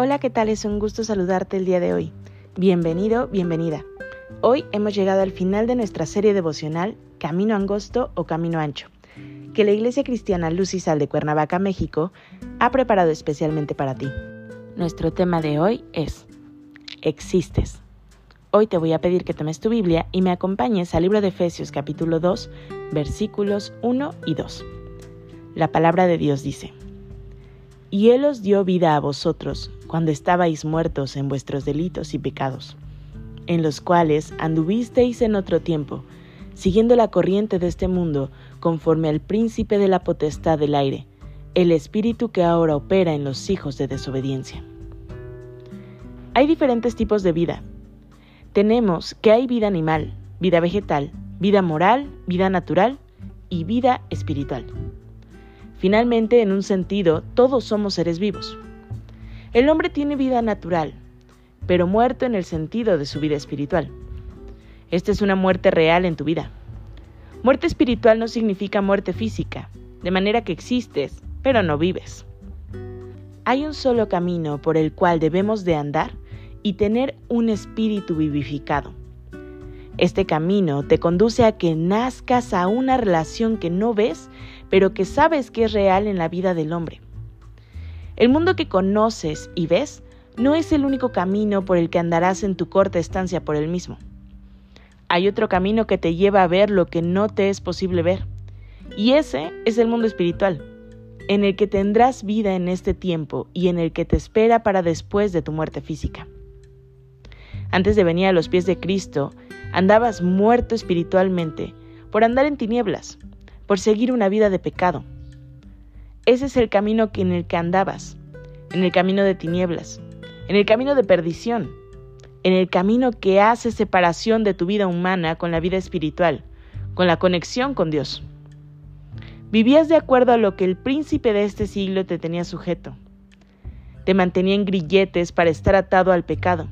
Hola, ¿qué tal? Es un gusto saludarte el día de hoy. Bienvenido, bienvenida. Hoy hemos llegado al final de nuestra serie devocional Camino Angosto o Camino Ancho, que la Iglesia Cristiana Luz y Sal de Cuernavaca, México, ha preparado especialmente para ti. Nuestro tema de hoy es Existes. Hoy te voy a pedir que tomes tu Biblia y me acompañes al libro de Efesios capítulo 2, versículos 1 y 2. La palabra de Dios dice, y Él os dio vida a vosotros cuando estabais muertos en vuestros delitos y pecados, en los cuales anduvisteis en otro tiempo, siguiendo la corriente de este mundo, conforme al príncipe de la potestad del aire, el espíritu que ahora opera en los hijos de desobediencia. Hay diferentes tipos de vida. Tenemos que hay vida animal, vida vegetal, vida moral, vida natural y vida espiritual. Finalmente, en un sentido, todos somos seres vivos. El hombre tiene vida natural, pero muerto en el sentido de su vida espiritual. Esta es una muerte real en tu vida. Muerte espiritual no significa muerte física, de manera que existes, pero no vives. Hay un solo camino por el cual debemos de andar y tener un espíritu vivificado. Este camino te conduce a que nazcas a una relación que no ves, pero que sabes que es real en la vida del hombre. El mundo que conoces y ves no es el único camino por el que andarás en tu corta estancia por el mismo. Hay otro camino que te lleva a ver lo que no te es posible ver. Y ese es el mundo espiritual, en el que tendrás vida en este tiempo y en el que te espera para después de tu muerte física. Antes de venir a los pies de Cristo, andabas muerto espiritualmente por andar en tinieblas, por seguir una vida de pecado. Ese es el camino en el que andabas, en el camino de tinieblas, en el camino de perdición, en el camino que hace separación de tu vida humana con la vida espiritual, con la conexión con Dios. Vivías de acuerdo a lo que el príncipe de este siglo te tenía sujeto. Te mantenía en grilletes para estar atado al pecado,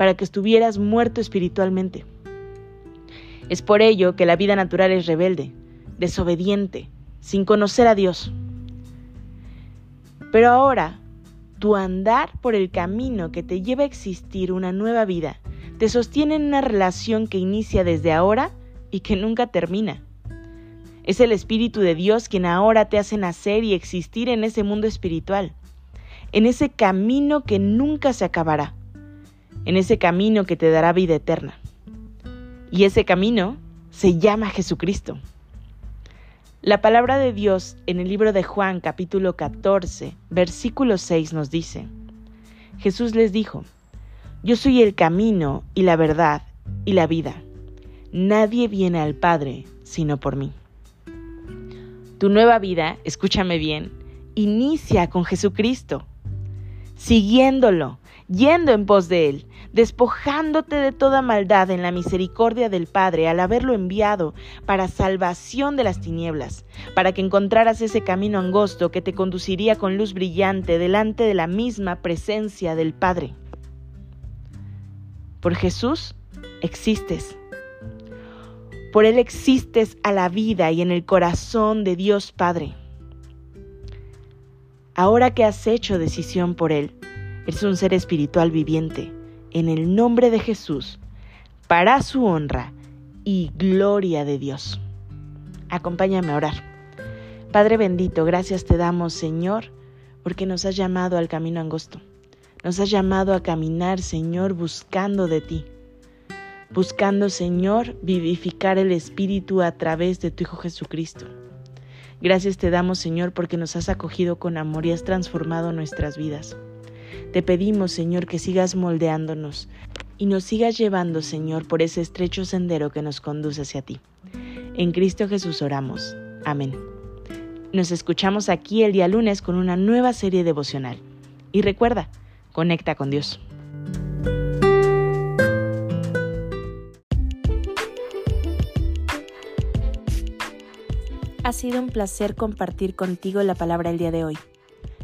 para que estuvieras muerto espiritualmente. Es por ello que la vida natural es rebelde, desobediente, sin conocer a Dios. Pero ahora, tu andar por el camino que te lleva a existir una nueva vida te sostiene en una relación que inicia desde ahora y que nunca termina. Es el Espíritu de Dios quien ahora te hace nacer y existir en ese mundo espiritual, en ese camino que nunca se acabará, en ese camino que te dará vida eterna. Y ese camino se llama Jesucristo. La palabra de Dios en el libro de Juan capítulo 14, versículo 6 nos dice, Jesús les dijo, Yo soy el camino y la verdad y la vida. Nadie viene al Padre sino por mí. Tu nueva vida, escúchame bien, inicia con Jesucristo, siguiéndolo, yendo en pos de Él, despojándote de toda maldad en la misericordia del Padre al haberlo enviado para salvación de las tinieblas, para que encontraras ese camino angosto que te conduciría con luz brillante delante de la misma presencia del Padre. Por Jesús existes. Por Él existes a la vida y en el corazón de Dios Padre. Ahora que has hecho decisión por Él, eres un ser espiritual viviente en el nombre de Jesús, para su honra y gloria de Dios. Acompáñame a orar. Padre bendito, gracias te damos, Señor, porque nos has llamado al camino angosto. Nos has llamado a caminar, Señor, buscando de ti. Buscando, Señor, vivificar el Espíritu a través de tu Hijo Jesucristo. Gracias te damos, Señor, porque nos has acogido con amor y has transformado nuestras vidas. Te pedimos, Señor, que sigas moldeándonos y nos sigas llevando, Señor, por ese estrecho sendero que nos conduce hacia ti. En Cristo Jesús oramos. Amén. Nos escuchamos aquí el día lunes con una nueva serie devocional. Y recuerda, Conecta con Dios. Ha sido un placer compartir contigo la palabra el día de hoy.